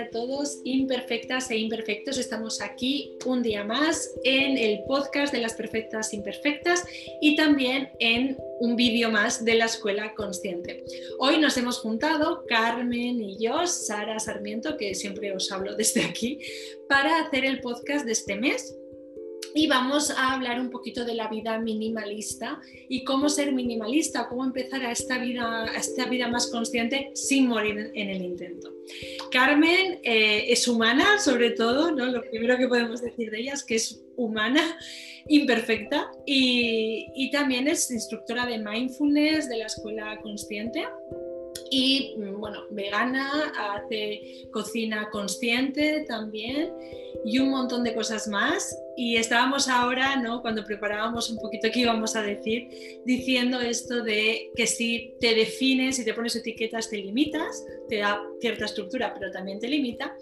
a todos, imperfectas e imperfectos. Estamos aquí un día más en el podcast de las perfectas imperfectas y también en un vídeo más de la Escuela Consciente. Hoy nos hemos juntado, Carmen y yo, Sara Sarmiento, que siempre os hablo desde aquí, para hacer el podcast de este mes y vamos a hablar un poquito de la vida minimalista y cómo ser minimalista, cómo empezar a esta vida, a esta vida más consciente sin morir en el intento. Carmen eh, es humana, sobre todo, ¿no? lo primero que podemos decir de ella es que es humana, imperfecta y, y también es instructora de mindfulness de la Escuela Consciente y bueno, vegana, hace cocina consciente también y un montón de cosas más. Y estábamos ahora, ¿no? cuando preparábamos un poquito qué íbamos a decir, diciendo esto de que si te defines y te pones etiquetas, te limitas, te da cierta estructura, pero también te limita.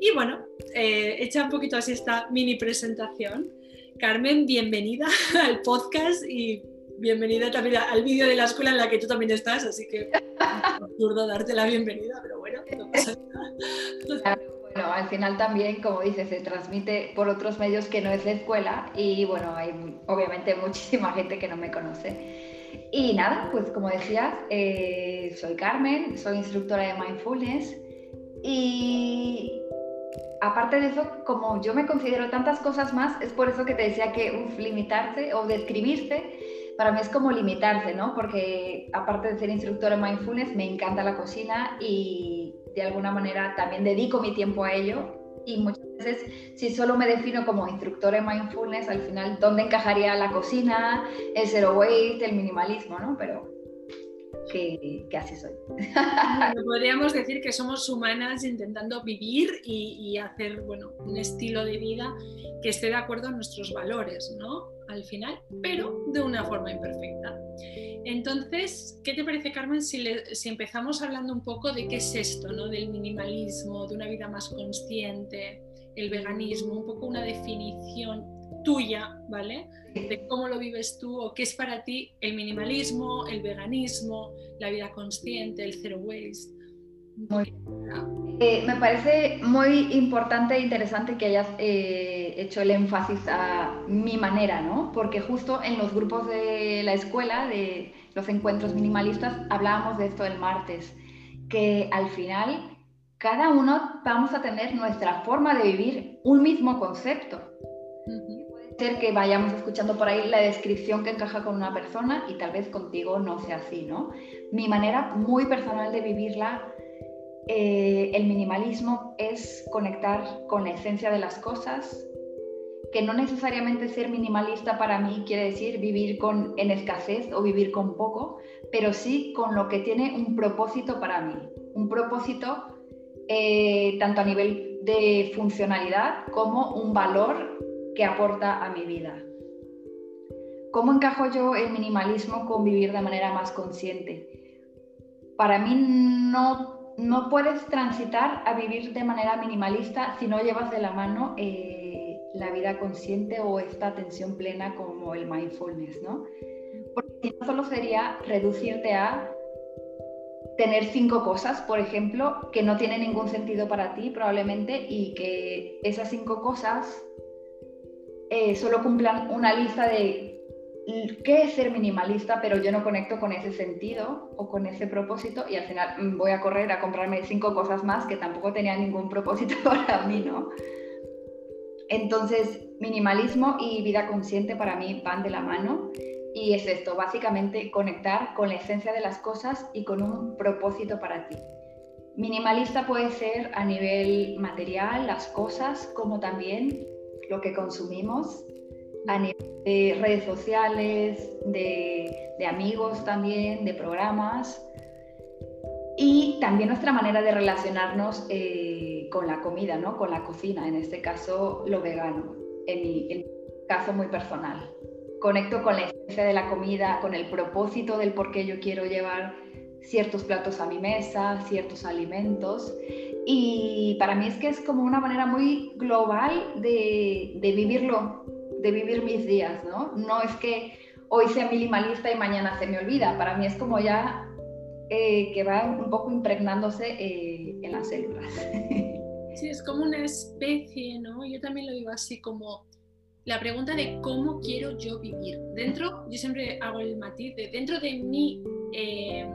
Y bueno, eh, echa un poquito así esta mini presentación. Carmen, bienvenida al podcast y bienvenida también al vídeo de la escuela en la que tú también estás, así que es absurdo darte la bienvenida, pero bueno, no pasa nada. Bueno, al final también, como dices, se transmite por otros medios que no es la escuela y bueno, hay obviamente muchísima gente que no me conoce. Y nada, pues como decías, eh, soy Carmen, soy instructora de mindfulness y aparte de eso, como yo me considero tantas cosas más, es por eso que te decía que uf, limitarse o describirse para mí es como limitarse, ¿no? Porque aparte de ser instructora de mindfulness, me encanta la cocina y de alguna manera también dedico mi tiempo a ello. Y muchas veces, si solo me defino como instructora de mindfulness, al final, ¿dónde encajaría la cocina, el zero waste, el minimalismo, ¿no? Pero que, así soy. podríamos decir que somos humanas intentando vivir y, y, hacer bueno, un estilo de vida que esté de acuerdo a nuestros valores, ¿no? Al final, pero de una forma imperfecta. Entonces, ¿qué te parece, Carmen, si, si, empezamos hablando un poco de qué es esto, ¿no? del minimalismo, de una vida más consciente, el veganismo, un poco una definición tuya, ¿vale? De cómo lo vives tú o qué es para ti el minimalismo, el veganismo, la vida consciente, el zero waste. Muy eh, me parece muy importante e interesante que hayas eh, hecho el énfasis a mi manera, ¿no? Porque justo en los grupos de la escuela, de los encuentros minimalistas, hablábamos de esto el martes, que al final cada uno vamos a tener nuestra forma de vivir un mismo concepto. Puede ser que vayamos escuchando por ahí la descripción que encaja con una persona y tal vez contigo no sea así, ¿no? Mi manera muy personal de vivirla eh, el minimalismo es conectar con la esencia de las cosas, que no necesariamente ser minimalista para mí quiere decir vivir con, en escasez o vivir con poco, pero sí con lo que tiene un propósito para mí, un propósito eh, tanto a nivel de funcionalidad como un valor que aporta a mi vida. ¿Cómo encajo yo el minimalismo con vivir de manera más consciente? Para mí no no puedes transitar a vivir de manera minimalista si no llevas de la mano eh, la vida consciente o esta atención plena como el mindfulness, ¿no? Porque si no solo sería reducirte a tener cinco cosas, por ejemplo, que no tienen ningún sentido para ti probablemente y que esas cinco cosas eh, solo cumplan una lista de qué es ser minimalista, pero yo no conecto con ese sentido o con ese propósito y al final mm, voy a correr a comprarme cinco cosas más que tampoco tenían ningún propósito para mí, ¿no? Entonces, minimalismo y vida consciente para mí van de la mano y es esto, básicamente conectar con la esencia de las cosas y con un propósito para ti. Minimalista puede ser a nivel material, las cosas, como también lo que consumimos, a nivel de redes sociales, de, amigos también, de programas y también nuestra manera de relacionarnos eh, con la comida, ¿no? con la cocina, en este caso lo vegano, en mi, caso muy personal. Conecto con la esencia de la comida, con el propósito del por qué yo quiero llevar ciertos platos a mi mesa, ciertos alimentos. Y para mí es que es como una manera muy global de, de vivirlo de vivir mis días, ¿no? No es que hoy sea minimalista y mañana se me olvida. Para mí es como ya eh, que va un poco impregnándose eh, en las células. Sí, es como una especie, ¿no? Yo también lo digo así como la pregunta de cómo quiero yo vivir. Dentro, yo siempre hago el matiz de dentro de mi eh,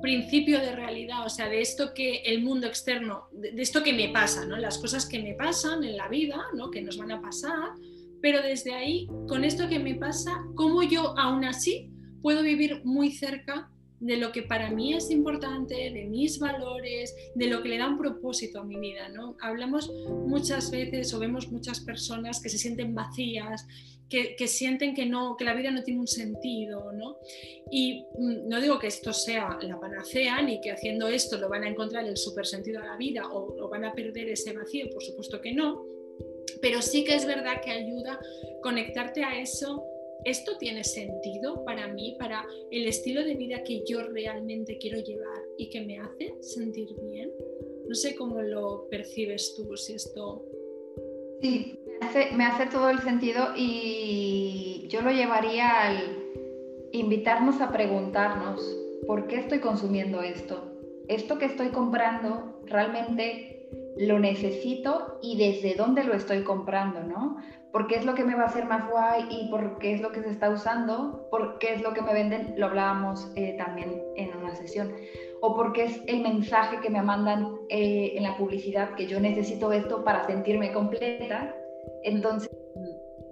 principio de realidad, o sea, de esto que el mundo externo, de, esto que me pasa, ¿no? Las cosas que me pasan en la vida, ¿no? Que nos van a pasar, pero desde ahí, con esto que me pasa, cómo yo aún así puedo vivir muy cerca de lo que para mí es importante, de mis valores, de lo que le da un propósito a mi vida. ¿no? Hablamos muchas veces o vemos muchas personas que se sienten vacías, que, sienten que, no, que la vida no tiene un sentido. ¿no? Y mm, no digo que esto sea la panacea, ni que haciendo esto lo van a encontrar el super sentido a la vida o, o van a perder ese vacío, por supuesto que no. Pero sí que es verdad que ayuda conectarte a eso ¿esto tiene sentido para mí, para el estilo de vida que yo realmente quiero llevar y que me hace sentir bien? No sé cómo lo percibes tú, si esto... Sí, me hace, todo el sentido y yo lo llevaría al invitarnos a preguntarnos, ¿por qué estoy consumiendo esto? ¿Esto que estoy comprando realmente lo necesito y desde dónde lo estoy comprando, ¿no? porque es lo que me va a hacer más guay y porque es lo que se está usando, porque es lo que me venden, lo hablábamos eh, también en una sesión, o porque es el mensaje que me mandan eh, en la publicidad, que yo necesito esto para sentirme completa, entonces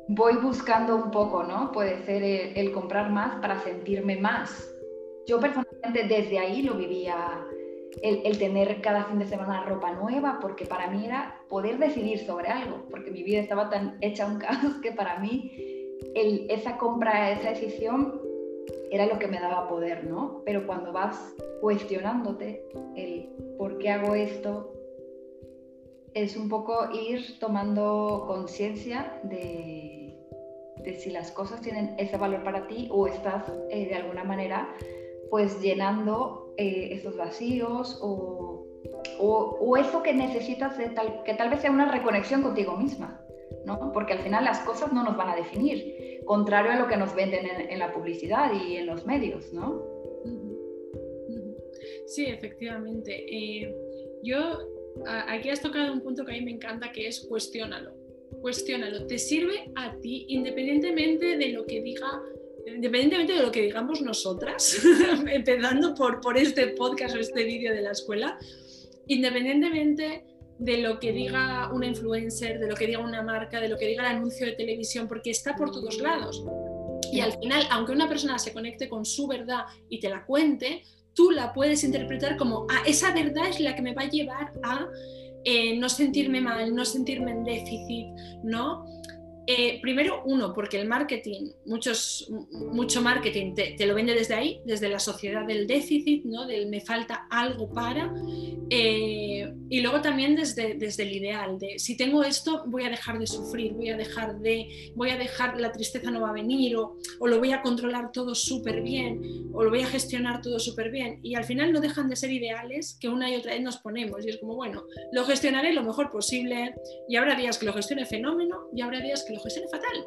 voy buscando un poco, ¿no? Puede ser el comprar más para sentirme más. Yo personalmente desde ahí lo vivía el, tener cada fin de semana ropa nueva, porque para mí era poder decidir sobre algo, porque mi vida estaba tan hecha un caos que para mí esa compra, esa decisión era lo que me daba poder, ¿no? Pero cuando vas cuestionándote el por qué hago esto, es un poco ir tomando conciencia de, de, si las cosas tienen ese valor para ti o estás eh, de alguna manera pues llenando eh, esos vacíos o, o, eso que necesitas de tal, que tal vez sea una reconexión contigo misma, ¿no? Porque al final las cosas no nos van a definir, contrario a lo que nos venden en, la publicidad y en los medios, ¿no? Sí, efectivamente. Eh, yo, aquí has tocado un punto que a mí me encanta, que es cuestiónalo. Cuestiónalo. ¿Te sirve a ti independientemente de lo que diga independientemente de lo que digamos nosotras, empezando por, por este podcast o este vídeo de la escuela, independientemente de lo que diga una influencer, de lo que diga una marca, de lo que diga el anuncio de televisión, porque está por todos lados. Y al final, aunque una persona se conecte con su verdad y te la cuente, tú la puedes interpretar como, ah, esa verdad es la que me va a llevar a eh, no sentirme mal, no sentirme en déficit, ¿no? Eh, primero, uno, porque el marketing, muchos, mucho marketing te, lo vende desde ahí, desde la sociedad del déficit, ¿no? del me falta algo para. Eh, y luego también desde, desde el ideal, de si tengo esto, voy a dejar de sufrir, voy a dejar de, voy a dejar, la tristeza no va a venir, o, o lo voy a controlar todo súper bien, o lo voy a gestionar todo súper bien. Y al final no dejan de ser ideales que una y otra vez nos ponemos. Y es como, bueno, lo gestionaré lo mejor posible, y habrá días que lo gestione fenómeno, y habrá días que lo lo fatal.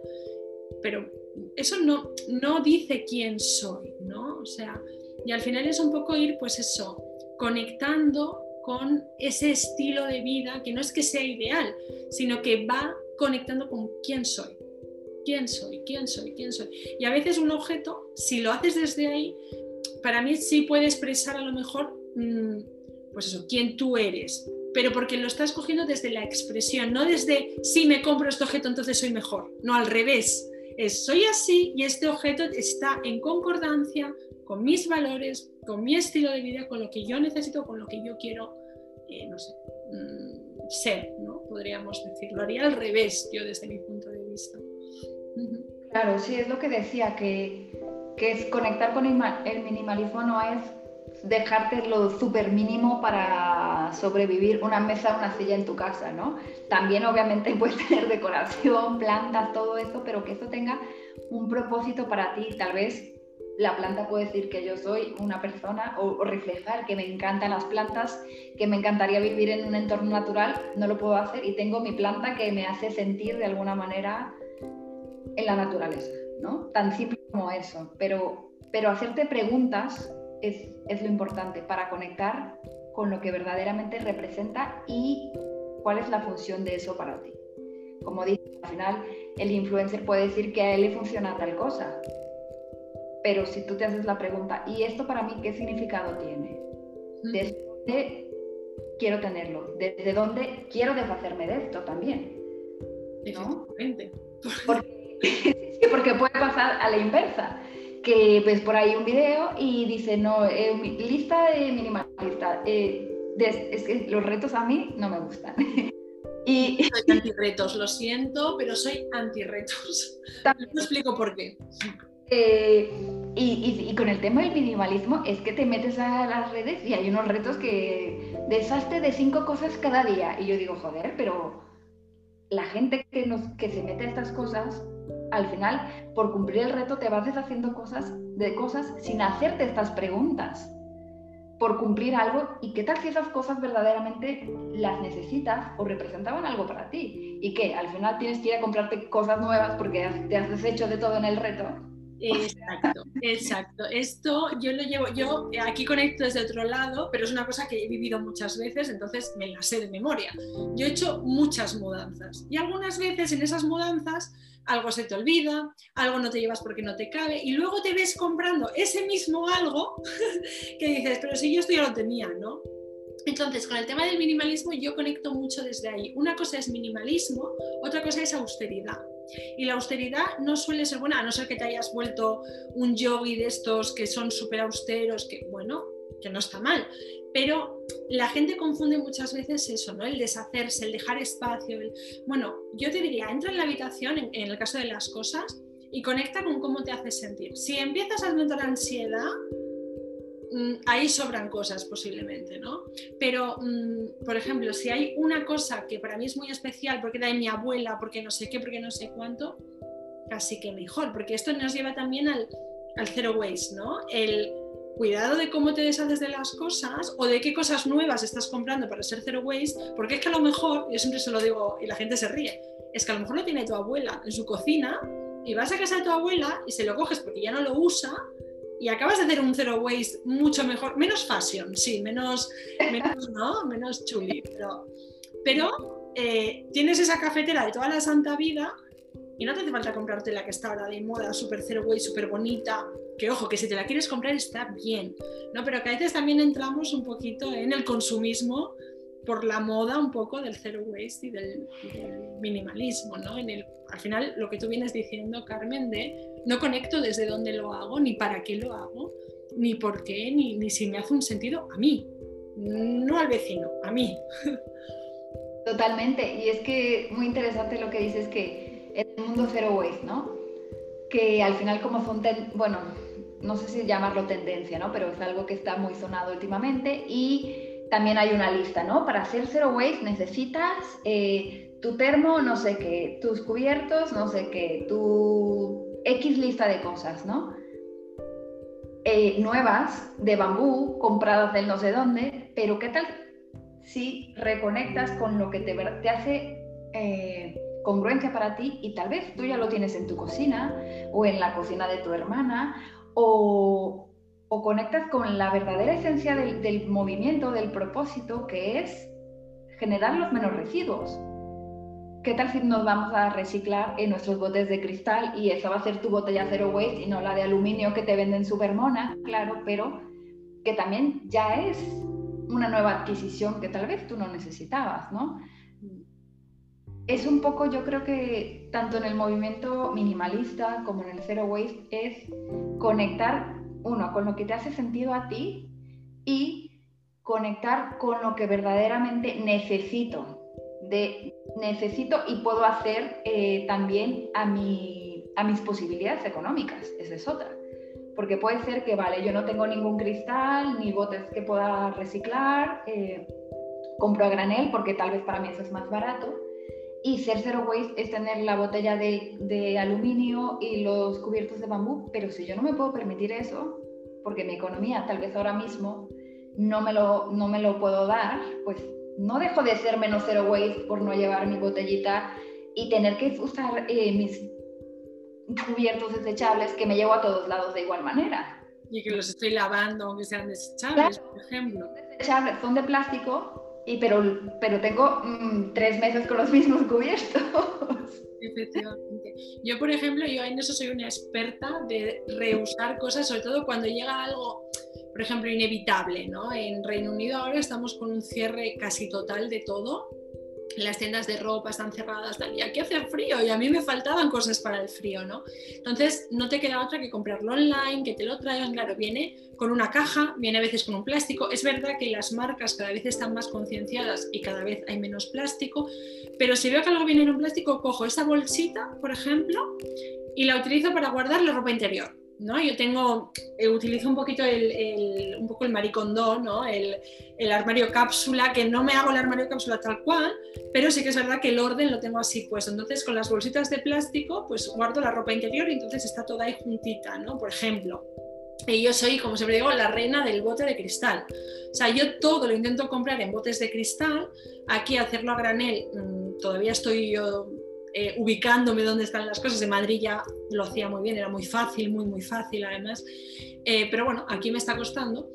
Pero eso no, no dice quién soy, ¿no? O sea, y al final es un poco ir, pues eso, conectando con ese estilo de vida que no es que sea ideal, sino que va conectando con quién soy. ¿Quién soy? ¿Quién soy? ¿Quién soy? Y a veces un objeto, si lo haces desde ahí, para mí sí puede expresar a lo mejor, mm, pues eso, quién tú eres, pero porque lo estás cogiendo desde la expresión, no desde si me compro este objeto entonces soy mejor, no al revés, es soy así y este objeto está en concordancia con mis valores, con mi estilo de vida, con lo que yo necesito, con lo que yo quiero, eh, no sé, mm, ser, ¿no? Podríamos decirlo, haría al revés yo desde mi punto de vista. Claro, sí, es lo que decía, que, que es conectar con el minimalismo no es dejarte lo súper mínimo para sobrevivir una mesa, una silla en tu casa, ¿no? También obviamente puedes tener decoración, plantas, todo eso, pero que eso tenga un propósito para ti. Tal vez la planta puede decir que yo soy una persona o, reflejar que me encantan las plantas, que me encantaría vivir en un entorno natural, no lo puedo hacer y tengo mi planta que me hace sentir de alguna manera en la naturaleza, ¿no? Tan simple como eso, pero, pero hacerte preguntas es, lo importante para conectar con lo que verdaderamente representa y cuál es la función de eso para ti. Como dice, al final el influencer puede decir que a él le funciona tal cosa, pero si tú te haces la pregunta, ¿y esto para mí qué significado tiene? ¿Desde dónde quiero tenerlo? ¿Desde dónde quiero deshacerme de esto también? ¿No? Porque, porque puede pasar a la inversa que ves por ahí un video y dice, no, eh, lista de minimalista. Eh, es que los retos a mí no me gustan. y... Soy antirretos, lo siento, pero soy antirretos. No explico por qué. Eh, y, y, con el tema del minimalismo es que te metes a las redes y hay unos retos que deshazte de cinco cosas cada día. Y yo digo, joder, pero la gente que, nos, que se mete a estas cosas al final, por cumplir el reto, te vas deshaciendo cosas de cosas sin hacerte estas preguntas. Por cumplir algo, ¿y qué tal si esas cosas verdaderamente las necesitas o representaban algo para ti? Y que al final tienes que ir a comprarte cosas nuevas porque te has deshecho de todo en el reto. Exacto, exacto. Esto yo lo llevo, yo aquí conecto desde otro lado, pero es una cosa que he vivido muchas veces, entonces me la sé de memoria. Yo he hecho muchas mudanzas y algunas veces en esas mudanzas algo se te olvida, algo no te llevas porque no te cabe y luego te ves comprando ese mismo algo que dices, pero si yo esto ya lo tenía, ¿no? Entonces, con el tema del minimalismo yo conecto mucho desde ahí. Una cosa es minimalismo, otra cosa es austeridad. Y la austeridad no suele ser buena, a no ser que te hayas vuelto un yogi de estos que son súper austeros, que bueno, que no está mal. Pero la gente confunde muchas veces eso, ¿no? El deshacerse, el dejar espacio. Bueno, yo te diría, entra en la habitación, en, el caso de las cosas, y conecta con cómo te hace sentir. Si empiezas a notar ansiedad, mm, ahí sobran cosas posiblemente, ¿no? Pero, mm, por ejemplo, si hay una cosa que para mí es muy especial porque era de mi abuela, porque no sé qué, porque no sé cuánto, casi que mejor, porque esto nos lleva también al, al zero waste, ¿no? El cuidado de cómo te deshaces de las cosas o de qué cosas nuevas estás comprando para ser zero waste, porque es que a lo mejor, yo siempre se lo digo y la gente se ríe, es que a lo mejor lo tiene tu abuela en su cocina y vas a casa de tu abuela y se lo coges porque ya no lo usa y acabas de hacer un zero waste mucho mejor, menos fashion, sí, menos, menos, ¿no? menos chuli, pero, eh, tienes esa cafetera de toda la santa vida y no te hace falta comprarte la que está ahora de moda, super zero waste, súper bonita, que ojo, que si te la quieres comprar está bien, ¿no? Pero que a veces también entramos un poquito en el consumismo por la moda un poco del zero waste y del, minimalismo, ¿no? En el, al final, lo que tú vienes diciendo, Carmen, de no conecto desde dónde lo hago, ni para qué lo hago, ni por qué, ni, ni si me hace un sentido a mí, no al vecino, a mí. Totalmente, y es que muy interesante lo que dices que en el mundo zero waste, ¿no? Que al final como son, bueno, no sé si llamarlo tendencia, ¿no? Pero es algo que está muy sonado últimamente y también hay una lista, ¿no? Para hacer zero waste necesitas eh, tu termo, no sé qué, tus cubiertos, no sé qué, tu X lista de cosas, ¿no? Eh, nuevas, de bambú, compradas del no sé dónde, pero ¿qué tal si reconectas con lo que te, te hace eh, congruencia para ti y tal vez tú ya lo tienes en tu cocina o en la cocina de tu hermana o, conectas con la verdadera esencia del, movimiento, del propósito, que es generar los menos residuos. ¿Qué tal si nos vamos a reciclar en nuestros botes de cristal y esa va a ser tu botella zero waste y no la de aluminio que te venden super mona? Claro, pero que también ya es una nueva adquisición que tal vez tú no necesitabas, ¿no? Es un poco, yo creo que tanto en el movimiento minimalista como en el zero waste es conectar, uno, con lo que te hace sentido a ti y conectar con lo que verdaderamente necesito. De, necesito y puedo hacer eh, también a, mi, a mis posibilidades económicas. Esa es otra. Porque puede ser que, vale, yo no tengo ningún cristal ni botes que pueda reciclar, eh, compro a granel porque tal vez para mí eso es más barato y ser zero waste es tener la botella de, de, aluminio y los cubiertos de bambú, pero si yo no me puedo permitir eso, porque mi economía tal vez ahora mismo no me lo, no me lo puedo dar, pues no dejo de ser menos zero waste por no llevar mi botellita y tener que usar eh, mis cubiertos desechables que me llevo a todos lados de igual manera. Y que los estoy lavando aunque sean desechables, por ejemplo. Desechables, son de plástico, y, pero, pero tengo mm, tres meses con los mismos cubiertos. Efectivamente. Yo, por ejemplo, yo en eso soy una experta de reusar cosas, sobre todo cuando llega algo, por ejemplo, inevitable, ¿no? En Reino Unido ahora estamos con un cierre casi total de todo las tiendas de ropa están cerradas, tal, y aquí hace frío y a mí me faltaban cosas para el frío, ¿no? Entonces no te queda otra que comprarlo online, que te lo traigan, claro, viene con una caja, viene a veces con un plástico. Es verdad que las marcas cada vez están más concienciadas y cada vez hay menos plástico, pero si veo que algo viene en un plástico, cojo esa bolsita, por ejemplo, y la utilizo para guardar la ropa interior. ¿No? Yo tengo, eh, utilizo un poquito el, un poco el ¿no? El, el, armario cápsula, que no me hago el armario cápsula tal cual, pero sí que es verdad que el orden lo tengo así puesto. Entonces, con las bolsitas de plástico, pues guardo la ropa interior y entonces está toda ahí juntita, ¿no? Por ejemplo. Y yo soy, como siempre digo, la reina del bote de cristal. O sea, yo todo lo intento comprar en botes de cristal. Aquí hacerlo a granel, mm, todavía estoy yo eh, ubicándome dónde están las cosas. En Madrid ya lo hacía muy bien, era muy fácil, muy, muy fácil además. Eh, pero bueno, aquí me está costando.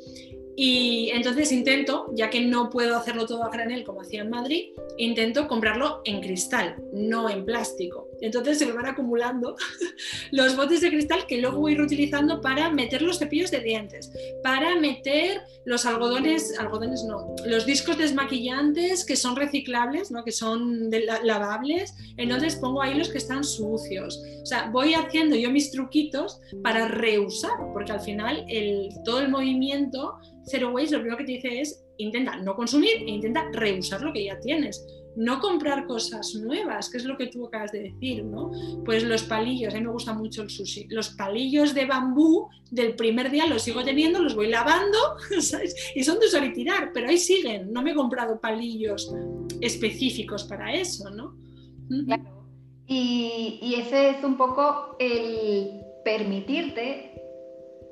Y entonces intento, ya que no puedo hacerlo todo a granel como hacía en Madrid, intento comprarlo en cristal, no en plástico. Entonces se me van acumulando los botes de cristal que luego voy reutilizando para meter los cepillos de dientes, para meter los algodones, algodones no, los discos desmaquillantes que son reciclables, ¿no? que son lavables. Entonces pongo ahí los que están sucios. O sea, voy haciendo yo mis truquitos para reusar, porque al final todo el movimiento Zero Waste lo primero que te dice es intenta no consumir e intenta reusar lo que ya tienes. No comprar cosas nuevas, que es lo que tú acabas de decir, ¿no? Pues los palillos, a mí me gusta mucho el sushi. Los palillos de bambú del primer día los sigo teniendo, los voy lavando, ¿sabes? Y son de usar y tirar, pero ahí siguen. No me he comprado palillos específicos para eso, ¿no? Claro. Y, y ese es un poco el permitirte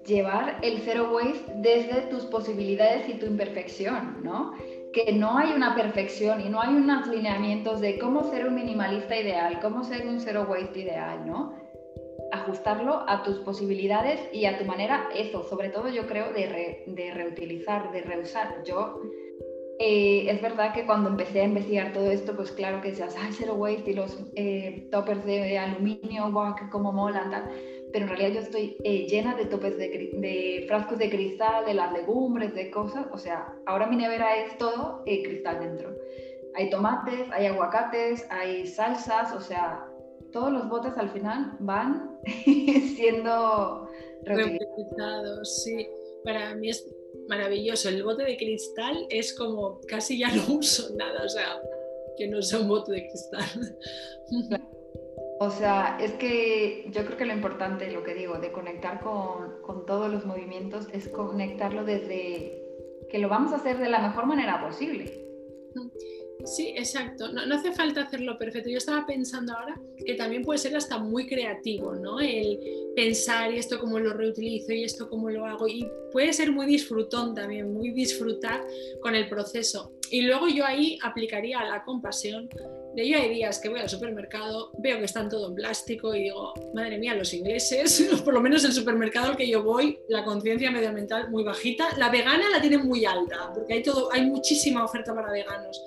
llevar el zero waste desde tus posibilidades y tu imperfección, ¿no? Que no hay una perfección y no hay unos lineamientos de cómo ser un minimalista ideal, cómo ser un zero waste ideal, ¿no? Ajustarlo a tus posibilidades y a tu manera, eso, sobre todo yo creo, de, de reutilizar, de reusar. Yo, eh, es verdad que cuando empecé a investigar todo esto, pues claro que decías, ay, zero waste y los eh, toppers de aluminio, wow, que como molan, tal pero en realidad yo estoy eh, llena de topes de, frascos de cristal, de las legumbres, de cosas. O sea, ahora mi nevera es todo eh, cristal dentro. Hay tomates, hay aguacates, hay salsas, o sea, todos los botes al final van siendo reutilizados. Sí, para mí es maravilloso. El bote de cristal es como casi ya no uso nada, o sea, que no sea un bote de cristal. O sea, es que yo creo que lo importante, lo que digo, de conectar con, con, todos los movimientos es conectarlo desde que lo vamos a hacer de la mejor manera posible. Sí, exacto. No, no, hace falta hacerlo perfecto. Yo estaba pensando ahora que también puede ser hasta muy creativo, ¿no? El pensar y esto cómo lo reutilizo y esto cómo lo hago. Y puede ser muy disfrutón también, muy disfrutar con el proceso. Y luego yo ahí aplicaría la compasión de yo hay días que voy al supermercado, veo que están todo en plástico y digo, madre mía, los ingleses, por lo menos el supermercado al que yo voy, la conciencia medioambiental muy bajita. La vegana la tiene muy alta, porque hay, todo, hay muchísima oferta para veganos,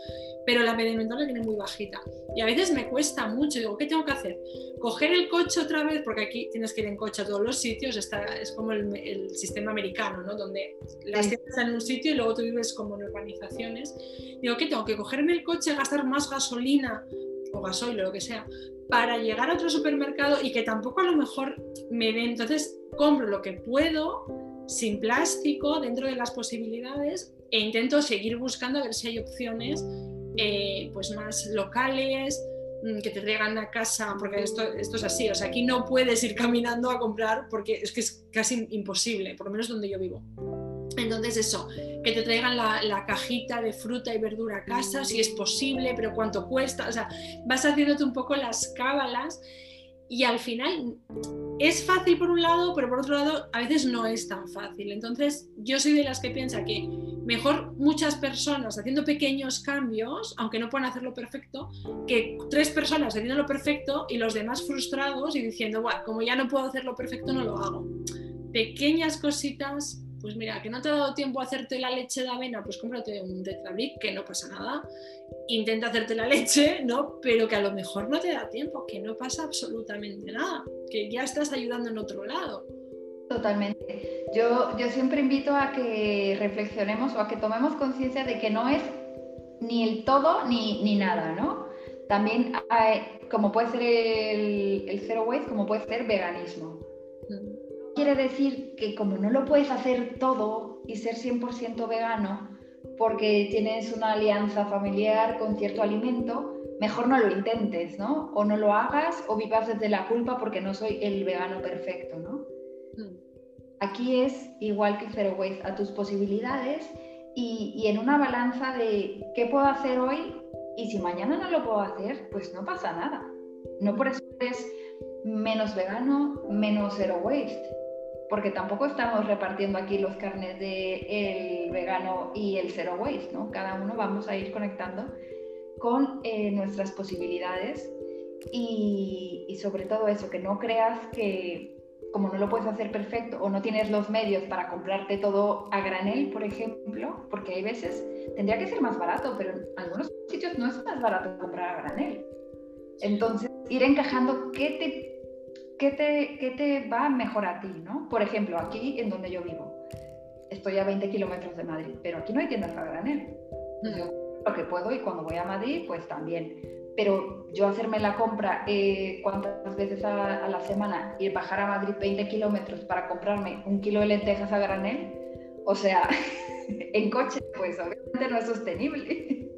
pero la medioambiental la tiene muy bajita. Y a veces me cuesta mucho, digo, ¿qué tengo que hacer? Coger el coche otra vez, porque aquí tienes que ir en coche a todos los sitios, está, es como el, el sistema americano, ¿no? Donde las tiendas están en un sitio y luego tú vives como en urbanizaciones. Digo, ¿qué tengo? Que cogerme el coche, gastar más gasolina o gasoil o lo que sea, para llegar a otro supermercado y que tampoco a lo mejor me den. Entonces compro lo que puedo sin plástico dentro de las posibilidades e intento seguir buscando a ver si hay opciones eh, pues más locales mm, que te traigan a casa, porque esto, esto es así, o sea, aquí no puedes ir caminando a comprar porque es que es casi imposible, por lo menos donde yo vivo. Entonces eso, que te traigan la, cajita de fruta y verdura a casa, si es posible, pero cuánto cuesta, o sea, vas haciéndote un poco las cábalas y al final es fácil por un lado, pero por otro lado a veces no es tan fácil. Entonces yo soy de las que piensa que mejor muchas personas haciendo pequeños cambios, aunque no puedan hacerlo perfecto, que tres personas haciendo lo perfecto y los demás frustrados y diciendo, bueno, como ya no puedo hacerlo perfecto, no lo hago pequeñas cositas pues mira, que no te ha dado tiempo a hacerte la leche de avena, pues cómprate un Tetrabric, que no pasa nada. Intenta hacerte la leche, ¿no? Pero que a lo mejor no te da tiempo, que no pasa absolutamente nada, que ya estás ayudando en otro lado. Totalmente. Yo, yo siempre invito a que reflexionemos o a que tomemos conciencia de que no es ni el todo ni, ni nada, ¿no? También hay, como puede ser el, el zero waste, como puede ser veganismo. Quiere decir que como no lo puedes hacer todo y ser 100% vegano porque tienes una alianza familiar con cierto alimento, mejor no lo intentes, ¿no? O no lo hagas o vivas desde la culpa porque no soy el vegano perfecto, ¿no? Mm. Aquí es igual que Zero Waste, a tus posibilidades y, y en una balanza de qué puedo hacer hoy y si mañana no lo puedo hacer, pues no pasa nada. No por eso eres menos vegano, menos zero waste porque tampoco estamos repartiendo aquí los carnes de el vegano y el zero waste, ¿no? Cada uno vamos a ir conectando con eh, nuestras posibilidades y, y, sobre todo eso, que no creas que como no lo puedes hacer perfecto o no tienes los medios para comprarte todo a granel, por ejemplo, porque hay veces tendría que ser más barato, pero en algunos sitios no es más barato comprar a granel. Entonces, ir encajando qué te ¿qué te, te va mejor a ti? ¿no? Por ejemplo, aquí en donde yo vivo, estoy a 20 kilómetros de Madrid, pero aquí no hay tiendas a granel. Yo lo que puedo y cuando voy a Madrid, pues también. Pero yo hacerme la compra eh, cuántas veces a, la semana y bajar a Madrid 20 kilómetros para comprarme un kilo de lentejas a granel, o sea, en coche, pues obviamente no es sostenible.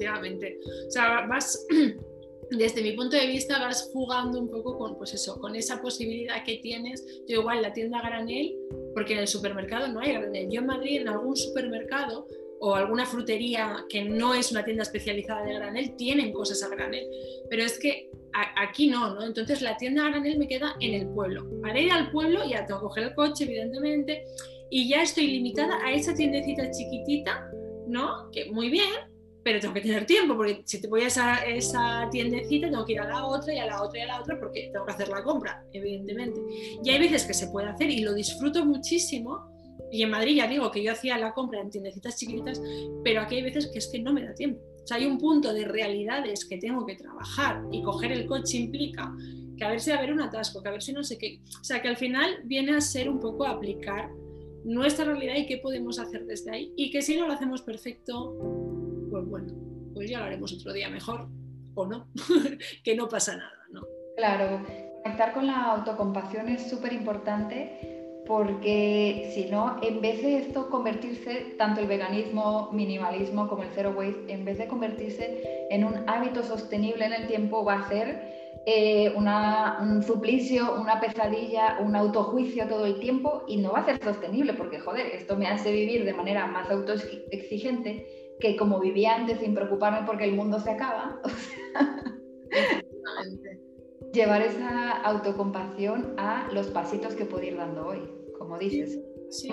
Efectivamente. O sea, vas desde mi punto de vista vas jugando un poco con, pues eso, con esa posibilidad que tienes. Yo igual la tienda granel, porque en el supermercado no hay granel. Yo en Madrid en algún supermercado o alguna frutería que no es una tienda especializada de granel tienen cosas a granel, pero es que aquí no, ¿no? Entonces la tienda granel me queda en el pueblo. Para ir al pueblo ya tengo que coger el coche, evidentemente, y ya estoy limitada a esa tiendecita chiquitita, ¿no? Que muy bien, pero tengo que tener tiempo, porque si te voy a esa, esa, tiendecita, tengo que ir a la otra y a la otra y a la otra, porque tengo que hacer la compra, evidentemente. Y hay veces que se puede hacer y lo disfruto muchísimo. Y en Madrid ya digo que yo hacía la compra en tiendecitas chiquititas, pero aquí hay veces que es que no me da tiempo. O sea, hay un punto de realidades que tengo que trabajar y coger el coche implica que a ver si va a haber un atasco, que a ver si no sé qué. O sea, que al final viene a ser un poco aplicar nuestra realidad y qué podemos hacer desde ahí. Y que si no lo hacemos perfecto, pues bueno, pues ya lo haremos otro día mejor o no, que no pasa nada, ¿no? Claro, conectar con la autocompasión es súper importante porque si no, en vez de esto convertirse, tanto el veganismo, minimalismo como el zero waste, en vez de convertirse en un hábito sostenible en el tiempo, va a ser eh, un suplicio, una pesadilla, un autojuicio todo el tiempo y no va a ser sostenible porque, joder, esto me hace vivir de manera más autoexigente que como vivía antes sin preocuparme porque el mundo se acaba, llevar esa autocompasión a los pasitos que puedo ir dando hoy, como dices. Sí,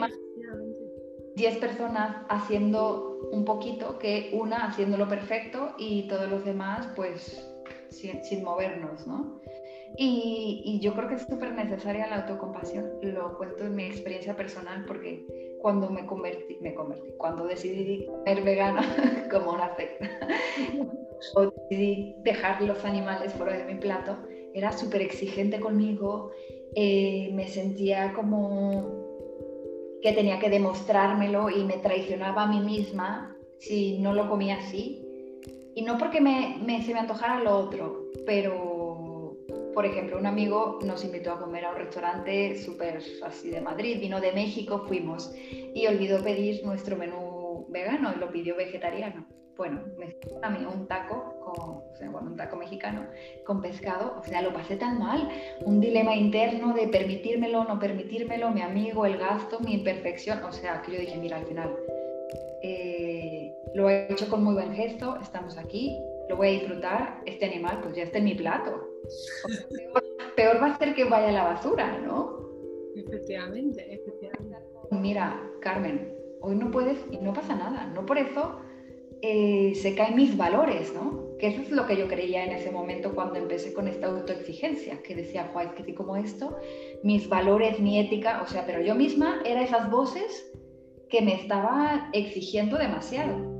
10 personas haciendo un poquito que una haciéndolo perfecto y todos los demás pues sin, sin movernos, ¿no? Y, yo creo que es súper necesaria la autocompasión, lo cuento en mi experiencia personal porque cuando me convertí, me convertí, cuando decidí ser vegana como una secta, o decidí dejar los animales fuera de mi plato, era súper exigente conmigo, eh, me sentía como que tenía que demostrármelo y me traicionaba a mí misma si no lo comía así. Y no porque me, me, se me antojara lo otro, pero por ejemplo, un amigo nos invitó a comer a un restaurante súper así de Madrid, vino de México, fuimos y olvidó pedir nuestro menú vegano y lo pidió vegetariano. Bueno, me a mí un taco, o sea, un taco mexicano con pescado, o sea, lo pasé tan mal, un dilema interno de permitírmelo, no permitírmelo, mi amigo, el gasto, mi imperfección, o sea, que yo dije, mira, al final eh, lo he hecho con muy buen gesto, estamos aquí, lo voy a disfrutar, este animal pues ya está en mi plato. Peor, va a ser que vaya a la basura, ¿no? Efectivamente, efectivamente. Mira, Carmen, hoy no puedes y no pasa nada, no por eso eh, se caen mis valores, ¿no? Que eso es lo que yo creía en ese momento cuando empecé con esta autoexigencia, que decía, Juan, es que como esto, mis valores, mi ética, o sea, pero yo misma era esas voces que me estaba exigiendo demasiado.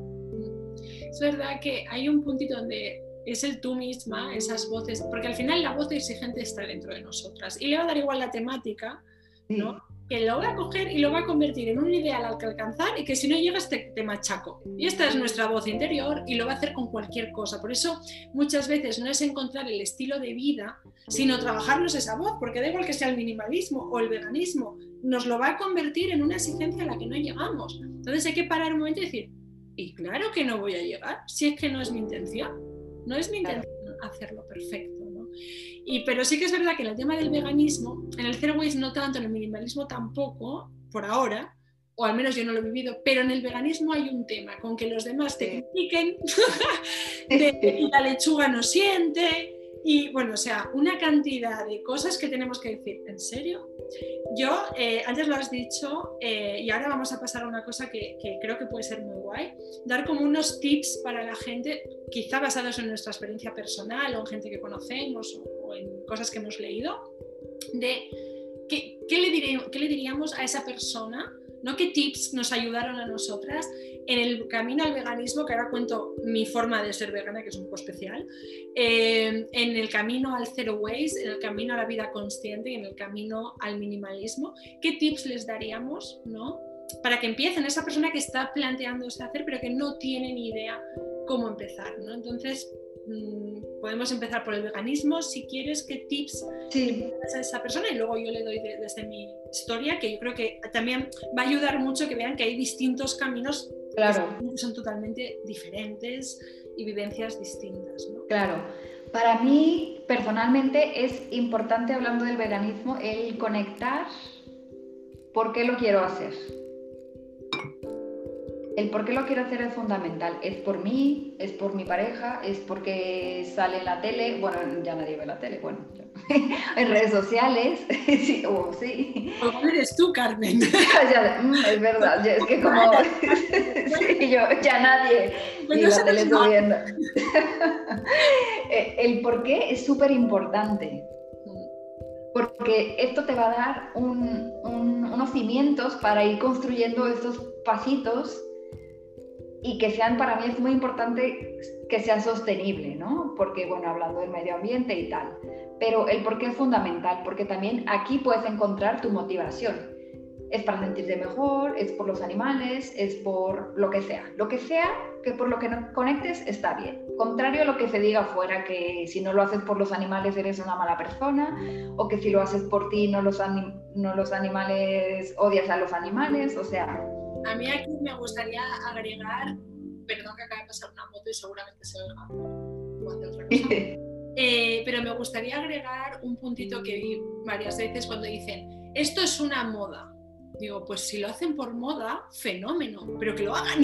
Es verdad que hay un puntito donde es el tú misma, esas voces, porque al final la voz exigente está dentro de nosotras y le va a dar igual la temática, ¿no? que lo va a coger y lo va a convertir en un ideal al que alcanzar y que si no llegas te, te, machaco. Y esta es nuestra voz interior y lo va a hacer con cualquier cosa. Por eso muchas veces no es encontrar el estilo de vida, sino trabajarnos esa voz, porque da igual que sea el minimalismo o el veganismo, nos lo va a convertir en una exigencia a la que no llegamos. Entonces hay que parar un momento y decir, y claro que no voy a llegar, si es que no es mi intención, no es mi intención hacerlo perfecto. Y, pero sí que es verdad que el tema del veganismo, en el zero waste no tanto, en el minimalismo tampoco, por ahora, o al menos yo no lo he vivido, pero en el veganismo hay un tema con que los demás te critiquen, de, la lechuga no siente, y bueno, o sea, una cantidad de cosas que tenemos que decir, ¿en serio? Yo, eh, antes lo has dicho, eh, y ahora vamos a pasar a una cosa que, creo que puede ser muy guay, dar como unos tips para la gente, quizá basados en nuestra experiencia personal o en gente que conocemos o, en cosas que hemos leído, de qué, qué, le, qué le diríamos a esa persona, ¿no? ¿Qué tips nos ayudaron a nosotras en el camino al veganismo, que ahora cuento mi forma de ser vegana, que es un poco especial, eh, en el camino al zero waste, en el camino a la vida consciente y en el camino al minimalismo, ¿qué tips les daríamos ¿no? para que empiecen esa persona que está planteándose hacer, pero que no tiene ni idea cómo empezar? ¿no? Entonces, podemos empezar por el veganismo, si quieres, ¿qué tips sí. a esa persona? Y luego yo le doy de, desde mi historia, que yo creo que también va a ayudar mucho que vean que hay distintos caminos Claro. Son totalmente diferentes y vivencias distintas. ¿no? Claro. Para mí, personalmente, es importante, hablando del veganismo, el conectar por qué lo quiero hacer. El por qué lo quiero hacer es fundamental. Es por mí, es por mi pareja, es porque sale en la tele. Bueno, ya nadie ve la tele, bueno, en redes sociales. sí, oh, sí. ¿O eres tú, Carmen? ya, mm, es verdad, es que como. sí, yo, ya nadie. Pues y la tele está viendo. el por qué es súper importante. Porque esto te va a dar un, un, unos cimientos para ir construyendo estos pasitos y que sean, para mí es muy importante que sean sostenibles, ¿no? Porque, bueno, hablando del medio ambiente y tal. Pero el por qué es fundamental, porque también aquí puedes encontrar tu motivación. Es para sentirte mejor, es por los animales, es por lo que sea. Lo que sea que por lo que no conectes está bien. Contrario a lo que se diga afuera, que si no lo haces por los animales eres una mala persona, o que si lo haces por ti no los, no los animales odias a los animales, o sea, a mí aquí me gustaría agregar, perdón que acaba de pasar una moto y seguramente se oiga o hace otra cosa, eh, pero me gustaría agregar un puntito que vi varias veces cuando dicen, esto es una moda. Digo, pues si lo hacen por moda, fenómeno, pero que lo hagan.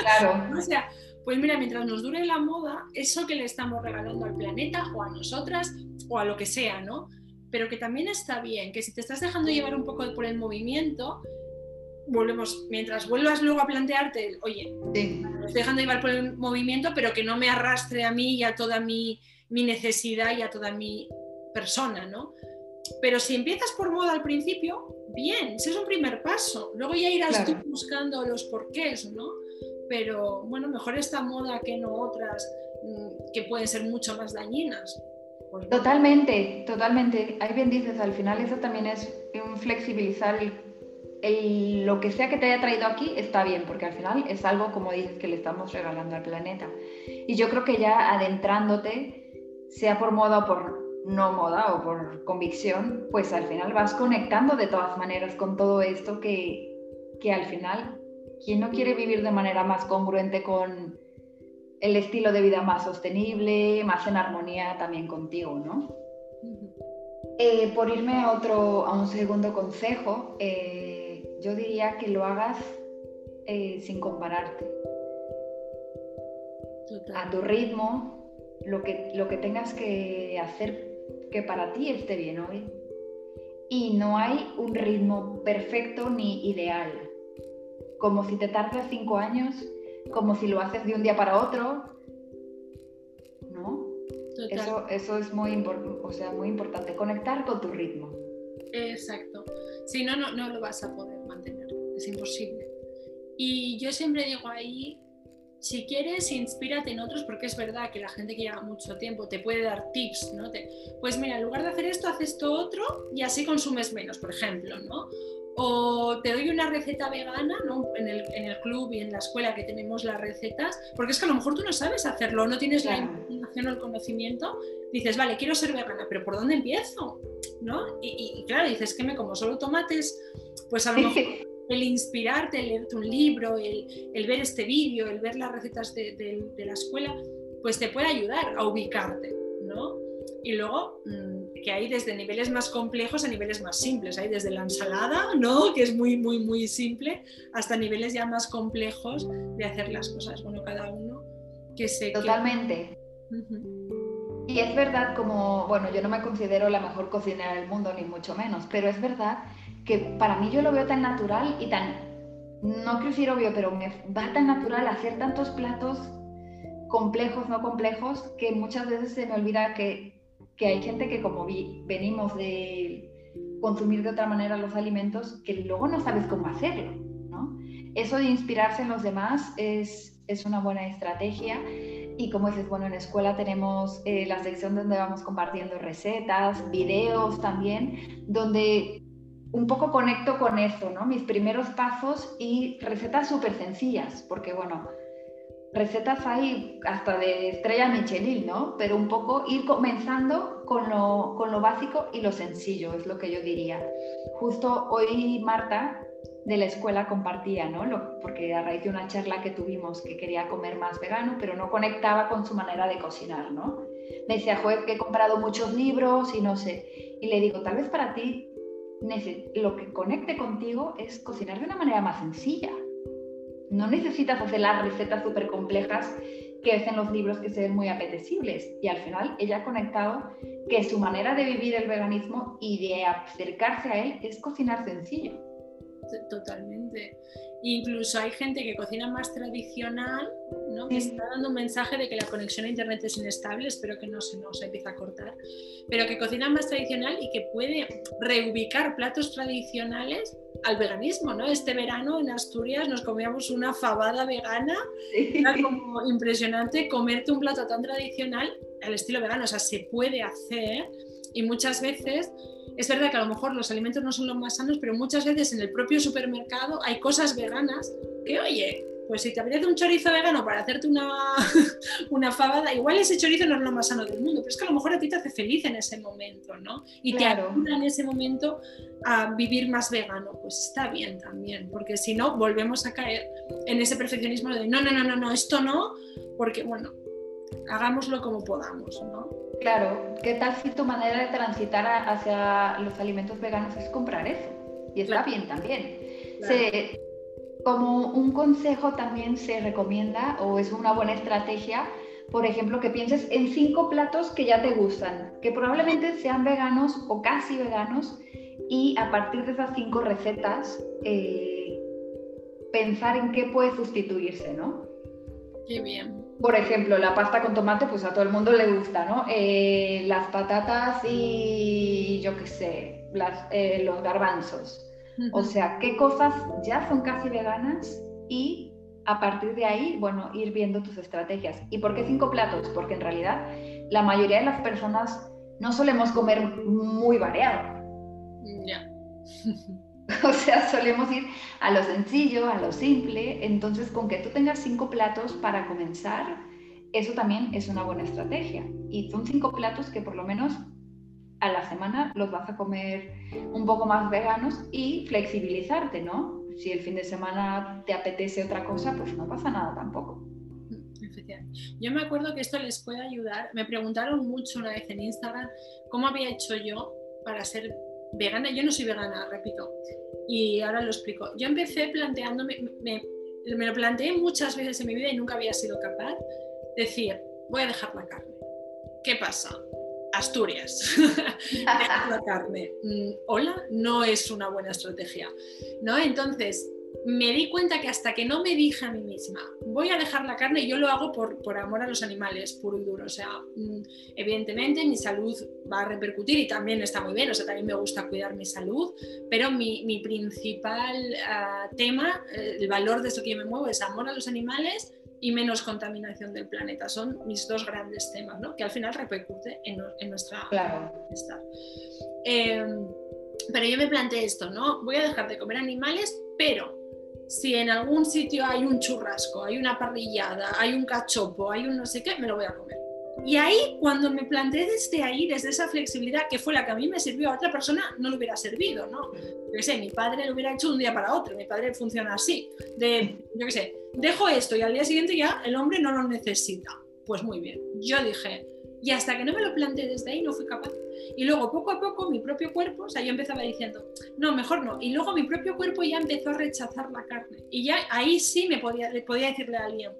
Claro. o sea, pues mira, mientras nos dure la moda, eso que le estamos regalando al planeta o a nosotras o a lo que sea, ¿no? Pero que también está bien, que si te estás dejando llevar un poco por el movimiento, volvemos, mientras vuelvas luego a plantearte, oye, sí. me estoy dejando llevar por el movimiento, pero que no me arrastre a mí y a toda mi, mi, necesidad y a toda mi persona, ¿no? Pero si empiezas por moda al principio, bien, ese es un primer paso. Luego ya irás claro. tú buscando los porqués, ¿no? Pero bueno, mejor esta moda que no otras mm, que pueden ser mucho más dañinas. Pues, totalmente, totalmente. Ahí bien dices, al final eso también es un flexibilizar el el, lo que sea que te haya traído aquí está bien, porque al final es algo, como dices, que le estamos regalando al planeta. Y yo creo que ya adentrándote, sea por moda o por no moda o por convicción, pues al final vas conectando de todas maneras con todo esto que, que al final, quien no quiere vivir de manera más congruente con el estilo de vida más sostenible, más en armonía también contigo, ¿no? Eh, por irme a otro, a un segundo consejo, eh, yo diría que lo hagas eh, sin compararte. Total. A tu ritmo, lo que, lo que tengas que hacer que para ti esté bien hoy. Y no hay un ritmo perfecto ni ideal. Como si te tardas cinco años, como si lo haces de un día para otro. Eso, eso es muy, o sea, muy importante, conectar con tu ritmo. Exacto. Si no, no, no lo vas a poder es imposible. Y yo siempre digo ahí, si quieres, inspírate en otros, porque es verdad que la gente que lleva mucho tiempo te puede dar tips, ¿no? pues mira, en lugar de hacer esto, haces esto otro y así consumes menos, por ejemplo, ¿no? O te doy una receta vegana, ¿no? En el, en el club y en la escuela que tenemos las recetas, porque es que a lo mejor tú no sabes hacerlo, no tienes la información o el conocimiento, dices, vale, quiero ser vegana, pero ¿por dónde empiezo? ¿No? Y, claro, dices que me como solo tomates, pues a lo mejor el inspirarte, el leerte un libro, el, ver este vídeo, el ver las recetas de, la escuela, pues te puede ayudar a ubicarte, ¿no? Y luego mm, que hay desde niveles más complejos a niveles más simples, hay desde la ensalada, ¿no? Que es muy, muy, muy simple, hasta niveles ya más complejos de hacer las cosas. Bueno, cada uno que se... Totalmente. Y es verdad como, bueno, yo no me considero la mejor cocinera del mundo, ni mucho menos, pero es verdad que para mí yo lo veo tan natural y tan, no quiero decir obvio, pero me va tan natural hacer tantos platos complejos, no complejos, que muchas veces se me olvida que, que hay gente que como vi, venimos de consumir de otra manera los alimentos, que luego no sabes cómo hacerlo, ¿no? Eso de inspirarse en los demás es, es una buena estrategia. Y como dices, bueno, en escuela tenemos eh, la sección donde vamos compartiendo recetas, videos también, donde un poco conecto con eso, ¿no? Mis primeros pasos y recetas súper sencillas, porque bueno, recetas hay hasta de estrella Michelin, ¿no? Pero un poco ir comenzando con lo, con lo básico y lo sencillo, es lo que yo diría. Justo hoy Marta de la escuela compartía, ¿no? Lo, porque a raíz de una charla que tuvimos que quería comer más vegano, pero no conectaba con su manera de cocinar, ¿no? Me decía, joder, que he comprado muchos libros y no sé. Y le digo, tal vez para ti lo que conecte contigo es cocinar de una manera más sencilla. No necesitas hacer las recetas súper complejas que hacen los libros que se ven muy apetecibles. Y al final ella ha conectado que su manera de vivir el veganismo y de acercarse a él es cocinar sencillo. Totalmente. Incluso hay gente que cocina más tradicional, ¿no? que está dando un mensaje de que la conexión a Internet es inestable, espero que no se nos empiece a cortar, pero que cocina más tradicional y que puede reubicar platos tradicionales al veganismo. ¿no? Este verano en Asturias nos comíamos una fabada vegana, era como impresionante comerte un plato tan tradicional al estilo vegano, o sea, se puede hacer y muchas veces es verdad que a lo mejor los alimentos no son los más sanos, pero muchas veces en el propio supermercado hay cosas veganas que, oye, pues si te apetece un chorizo vegano para hacerte una, una fabada, igual ese chorizo no es lo más sano del mundo, pero es que a lo mejor a ti te hace feliz en ese momento, ¿no? Y te ayuda en ese momento a vivir más vegano, pues está bien también, porque si no, volvemos a caer en ese perfeccionismo de no, no, no, no, no, esto no, porque bueno, hagámoslo como podamos, ¿no? Claro, ¿qué tal si tu manera de transitar hacia los alimentos veganos es comprar eso? Y está bien también. Como un consejo también se recomienda o es una buena estrategia, por ejemplo, que pienses en cinco platos que ya te gustan, que probablemente sean veganos o casi veganos, y a partir de esas cinco recetas, eh, pensar en qué puede sustituirse, ¿no? Qué bien por ejemplo, la pasta con tomate, pues a todo el mundo le gusta, ¿no? Eh, las patatas y yo qué sé, eh, los garbanzos. O sea, qué cosas ya son casi veganas y a partir de ahí, bueno, ir viendo tus estrategias. ¿Y por qué cinco platos? Porque en realidad la mayoría de las personas no solemos comer muy variado. Ya. O sea, solemos ir a lo sencillo, a lo simple. Entonces, con que tú tengas cinco platos para comenzar, eso también es una buena estrategia. Y son cinco platos que por lo menos a la semana los vas a comer un poco más veganos y flexibilizarte, ¿no? Si el fin de semana te apetece otra cosa, pues no pasa nada tampoco. Yo me acuerdo que esto les puede ayudar. Me preguntaron mucho una vez en Instagram cómo había hecho yo para ser vegana, yo no soy vegana, repito, y ahora lo explico. Yo empecé planteándome, me, me, lo planteé muchas veces en mi vida y nunca había sido capaz de decir, voy a dejar la carne. ¿Qué pasa? Asturias, dejar la carne. Mm, hola, no es una buena estrategia. ¿no? Entonces, me di cuenta que hasta que no me dije a mí misma, voy a dejar la carne, yo lo hago por, por amor a los animales, puro y duro. O sea, mm, evidentemente mi salud va a repercutir y también está muy bien, o sea, también me gusta cuidar mi salud, pero mi, mi principal ah, tema, eh, el valor de esto que yo me muevo es amor a los animales y menos contaminación del planeta. Son mis dos grandes temas, ¿no? que al final repercute en, en nuestra claro. Eh, pero yo me planteé esto, ¿no? Voy a dejar de comer animales, pero si en algún sitio hay un churrasco, hay una parrillada, hay un cachopo, hay un no sé qué, me lo voy a comer. Y ahí, cuando me planteé desde ahí, desde esa flexibilidad que fue la que a mí me sirvió, a otra persona no le hubiera servido, ¿no? Yo qué sé, mi padre lo hubiera hecho un día para otro, mi padre funciona así, de, yo qué sé, dejo esto y al día siguiente ya el hombre no lo necesita. Pues muy bien, yo dije, y hasta que no me lo planteé desde ahí no fui capaz. Y luego poco a poco mi propio cuerpo, o sea, yo empezaba diciendo, no, mejor no. Y luego mi propio cuerpo ya empezó a rechazar la carne. Y ya ahí sí me podía, podía decirle a alguien,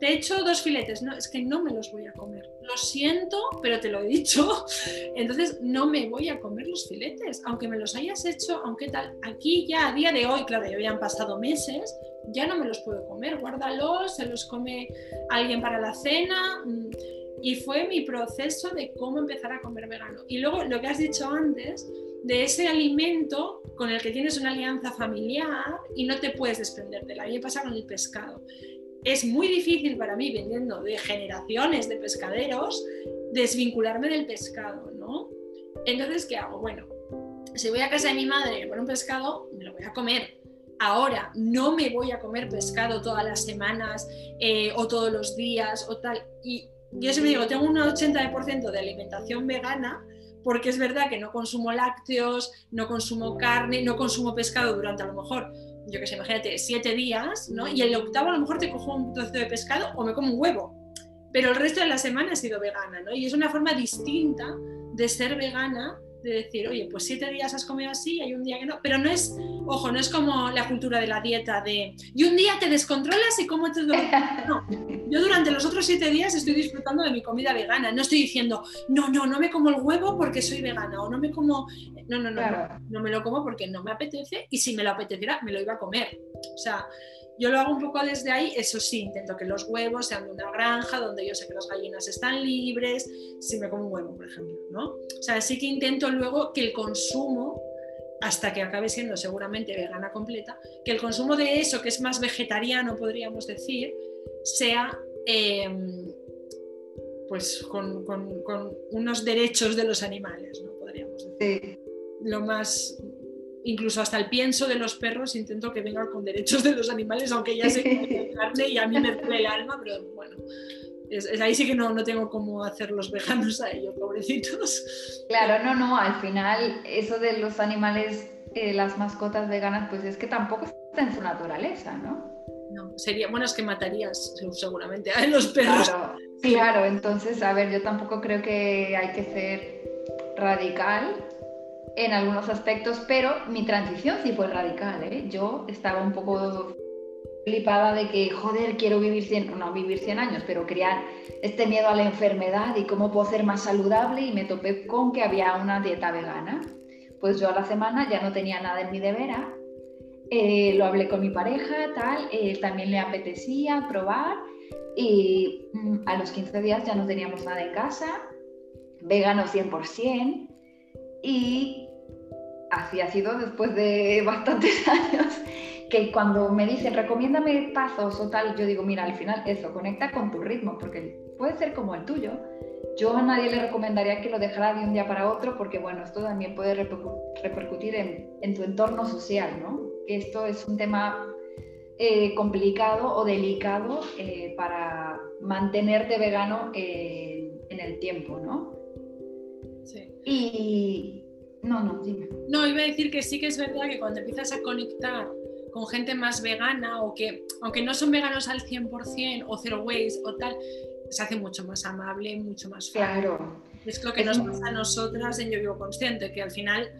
te he hecho dos filetes, no, es que no me los voy a comer. Lo siento, pero te lo he dicho. Entonces no me voy a comer los filetes, aunque me los hayas hecho, aunque tal. Aquí ya a día de hoy, claro, ya habían pasado meses, ya no me los puedo comer. Guárdalos, se los come alguien para la cena. Y fue mi proceso de cómo empezar a comer vegano. Y luego lo que has dicho antes, de ese alimento con el que tienes una alianza familiar y no te puedes desprender de él. A mí me pasa con el pescado. Es muy difícil para mí, vendiendo de generaciones de pescaderos, desvincularme del pescado, ¿no? Entonces, ¿qué hago? Bueno, si voy a casa de mi madre con un pescado, me lo voy a comer. Ahora no me voy a comer pescado todas las semanas eh, o todos los días o tal. Y yo siempre digo, tengo un 80% de alimentación vegana porque es verdad que no consumo lácteos, no consumo carne, no consumo pescado durante a lo mejor, yo que sé, imagínate, siete días, ¿no? Y el octavo a lo mejor te cojo un trozo de pescado o me como un huevo. Pero el resto de la semana he sido vegana, ¿no? Y es una forma distinta de ser vegana de decir, oye, pues siete días has comido así, hay un día que no, pero no es, ojo, no es como la cultura de la dieta de, y un día te descontrolas y cómo te... No, yo durante los otros siete días estoy disfrutando de mi comida vegana, no estoy diciendo, no, no, no me como el huevo porque soy vegana, o no me como, no, no, no, no, no me lo como porque no me apetece y si me lo apeteciera me lo iba a comer. O sea, yo lo hago un poco desde ahí, eso sí, intento que los huevos sean de una granja donde yo sé que las gallinas están libres, si me como un huevo, por ejemplo, ¿no? O sea, sí que intento luego que el consumo, hasta que acabe siendo seguramente vegana completa, que el consumo de eso, que es más vegetariano, podríamos decir, sea em, pues con, con, unos derechos de los animales, ¿no? Podríamos decir. Lo más incluso hasta el pienso de los perros intento que venga con derechos de los animales, aunque ya sé que carne y a mí me duele el alma, pero bueno, es, ahí sí que no, no tengo cómo hacer los veganos a ellos, pobrecitos. Claro, no, no, al final eso de los animales, eh, las mascotas veganas, pues es que tampoco está en su naturaleza, ¿no? No, sería, bueno, es que matarías seguramente a los perros. Claro, claro, entonces, a ver, yo tampoco creo que hay que ser radical en algunos aspectos, pero mi transición sí fue radical. ¿eh? Yo estaba un poco flipada de que, joder, quiero vivir 100, no vivir 100 años, pero crear este miedo a la enfermedad y cómo puedo ser más saludable y me topé con que había una dieta vegana. Pues yo a la semana ya no tenía nada en mi nevera, eh, lo hablé con mi pareja, tal, eh, también le apetecía probar y mm, a los 15 días ya no teníamos nada en casa, vegano 100%, y así ha sido después de bastantes años que cuando me dicen recomiéndame pasos o tal, yo digo, mira, al final eso, conecta con tu ritmo, porque puede ser como el tuyo. Yo a nadie le recomendaría que lo dejara de un día para otro, porque bueno, esto también puede repercutir en, tu entorno social, ¿no? Esto es un tema eh, complicado o delicado eh, para mantenerte vegano en el tiempo, ¿no? Y... No, no, dime. No, iba a decir que sí que es verdad que cuando empiezas a conectar con gente más vegana o que, aunque no son veganos al 100% o zero waste o tal, se hace mucho más amable, mucho más fácil. Claro. Es lo que nos pasa a nosotras en Yo Vivo Consciente, que al final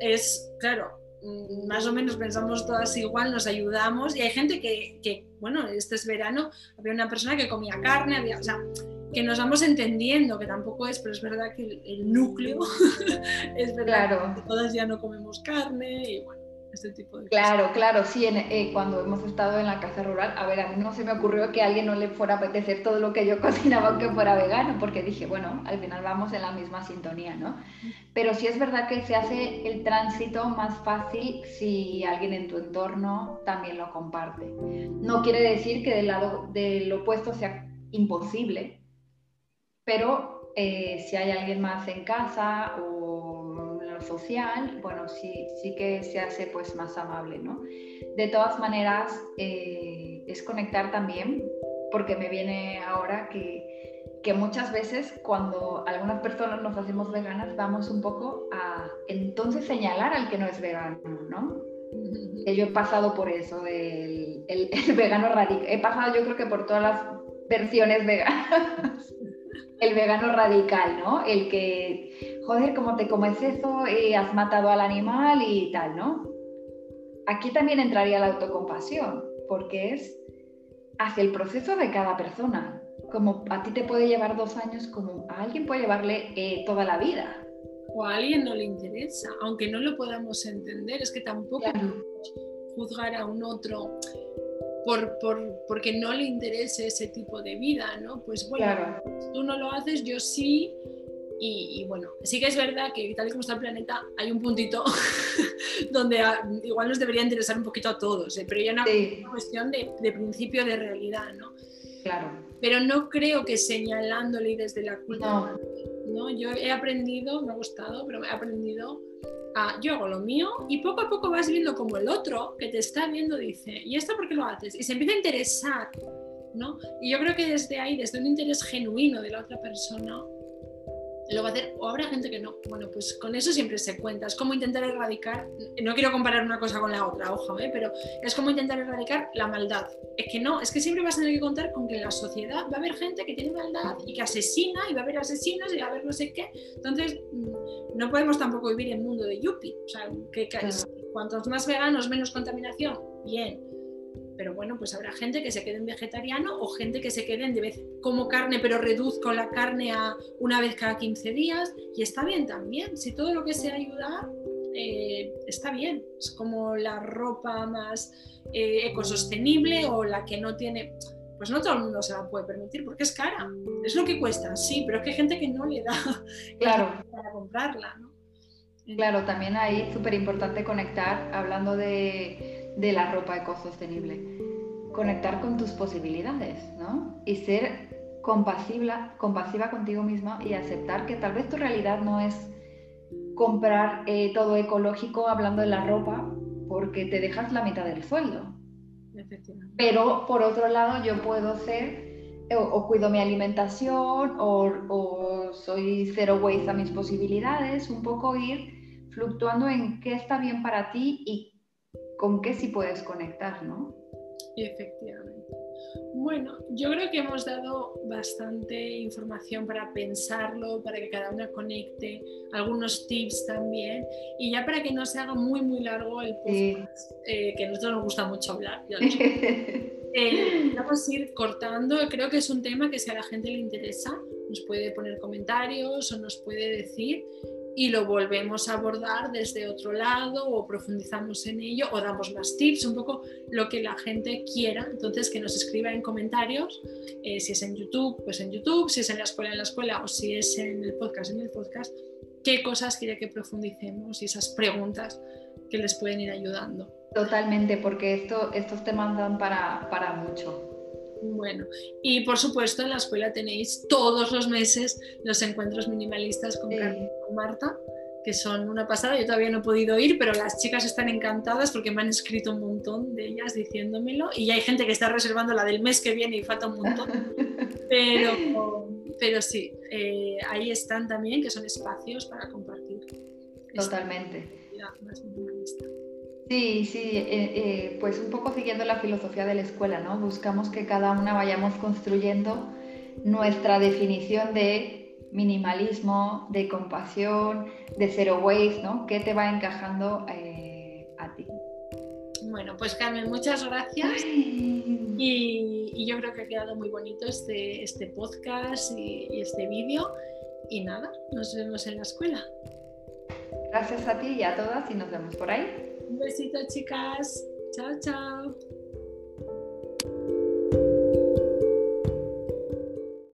es, claro, mm, más o menos pensamos todas igual, nos ayudamos y hay gente que, que bueno, este es verano, había una persona que comía carne, había, o sea, que nos vamos entendiendo, que tampoco es, pero es verdad que el, núcleo es verdad que todas ya no comemos carne y bueno, este tipo de Claro, claro, sí, eh, cuando hemos estado en la casa rural, a ver, a mí no se me ocurrió que a alguien no le fuera a apetecer todo lo que yo cocinaba aunque fuera vegano, porque dije, bueno, al final vamos en la misma sintonía, ¿no? Pero sí es verdad que se hace el tránsito más fácil si alguien en tu entorno también lo comparte. No quiere decir que del lado del opuesto sea imposible, pero eh, si hay alguien más en casa o en lo social, bueno, sí, sí que se hace pues más amable, ¿no? De todas maneras, eh, es conectar también, porque me viene ahora que, que muchas veces cuando algunas personas nos hacemos veganas, vamos un poco a entonces señalar al que no es vegano, ¿no? Yo he pasado por eso, del el, vegano radical. He pasado yo creo que por todas las versiones veganas. el vegano radical, ¿no? El que, joder, como te comes eso, y has matado al animal y tal, ¿no? Aquí también entraría la autocompasión, porque es hacia el proceso de cada persona. Como a ti te puede llevar dos años, como a alguien puede llevarle eh, toda la vida. O a alguien no le interesa, aunque no lo podamos entender, es que tampoco juzgar a un otro por, porque no le interese ese tipo de vida, ¿no? Pues bueno, tú no lo haces, yo sí. Y, bueno, sí que es verdad que tal y como está el planeta, hay un puntito donde igual nos debería interesar un poquito a todos, ¿eh? pero ya una, una cuestión de, de, principio de realidad, ¿no? Claro. Pero no creo que señalándole desde la culpa, no. ¿No? Yo he aprendido, me ha gustado, pero he aprendido yo hago lo mío y poco a poco vas viendo como el otro que te está viendo dice, ¿y esto por qué lo haces? Y se empieza a interesar, ¿no? Y yo creo que desde ahí, desde un interés genuino de la otra persona, lo va a hacer, o habrá gente que no. Bueno, pues con eso siempre se cuenta. Es como intentar erradicar, no quiero comparar una cosa con la otra, ojo, ¿eh? pero es como intentar erradicar la maldad. Es que no, es que siempre vas a tener que contar con que en la sociedad va a haber gente que tiene maldad y que asesina, y va a haber asesinos y va a haber no sé qué. Entonces, mm, no podemos tampoco vivir en mundo de yuppie. O sea, que, cuantos más veganos, menos contaminación, bien pero bueno, pues habrá gente que se quede en vegetariano o gente que se quede en de vez como carne, pero reduzco la carne a una vez cada 15 días y está bien también. Si todo lo que sea ayudar, eh, está bien. Es como la ropa más eh, ecosostenible o la que no tiene. Pues no todo el mundo se la puede permitir porque es cara. Es lo que cuesta, sí, pero es que hay gente que no le da claro. para comprarla. ¿no? Claro, también ahí súper importante conectar, hablando de de la ropa ecosostenible. Conectar con tus posibilidades, ¿no? Y ser compasiva, compasiva contigo misma y aceptar que tal vez tu realidad no es comprar eh, todo ecológico hablando de la ropa porque te dejas la mitad del sueldo. Pero por otro lado yo puedo ser o, cuido mi alimentación o, o, soy cero waste a mis posibilidades, un poco ir fluctuando en qué está bien para ti y con qué sí puedes conectar, ¿no? Efectivamente. Bueno, yo creo que hemos dado bastante información para pensarlo, para que cada una conecte, algunos tips también, y ya para que no se haga muy, muy largo el podcast, eh, que a nosotros nos gusta mucho hablar. eh, vamos a ir cortando, creo que es un tema que si a la gente le interesa, nos puede poner comentarios o nos puede decir y lo volvemos a abordar desde otro lado o profundizamos en ello o damos más tips, un poco lo que la gente quiera. Entonces, que nos escriba en comentarios, eh, si es en YouTube, pues en YouTube, si es en la escuela, en la escuela o si es en el podcast, en el podcast, qué cosas quiere que profundicemos y esas preguntas que les pueden ir ayudando. Totalmente, porque esto, estos temas dan para, para mucho. Bueno, y por supuesto en la escuela tenéis todos los meses los encuentros minimalistas con Carmen con Marta, que son una pasada. Yo todavía no he podido ir, pero las chicas están encantadas porque me han escrito un montón de ellas diciéndomelo. Y hay gente que está reservando la del mes que viene y falta un montón. Pero, pero sí, eh, ahí están también, que son espacios para compartir. Totalmente. Más minimalista. Sí, sí, eh, eh, pues un poco siguiendo la filosofía de la escuela, ¿no? Buscamos que cada una vayamos construyendo nuestra definición de minimalismo, de compasión, de zero waste, ¿no? ¿Qué te va encajando eh, a ti? Bueno, pues Carmen, muchas gracias. Y, yo creo que ha quedado muy bonito este, este podcast y este vídeo. Y nada, nos vemos en la escuela. Gracias a ti y a todas y nos vemos por ahí. Un besito, chicas. Chao, chao.